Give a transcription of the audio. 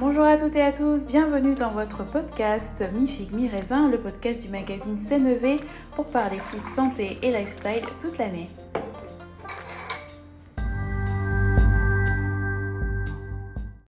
Bonjour à toutes et à tous, bienvenue dans votre podcast Mi Figue Mi Raisin, le podcast du magazine CNV pour parler food, santé et lifestyle toute l'année.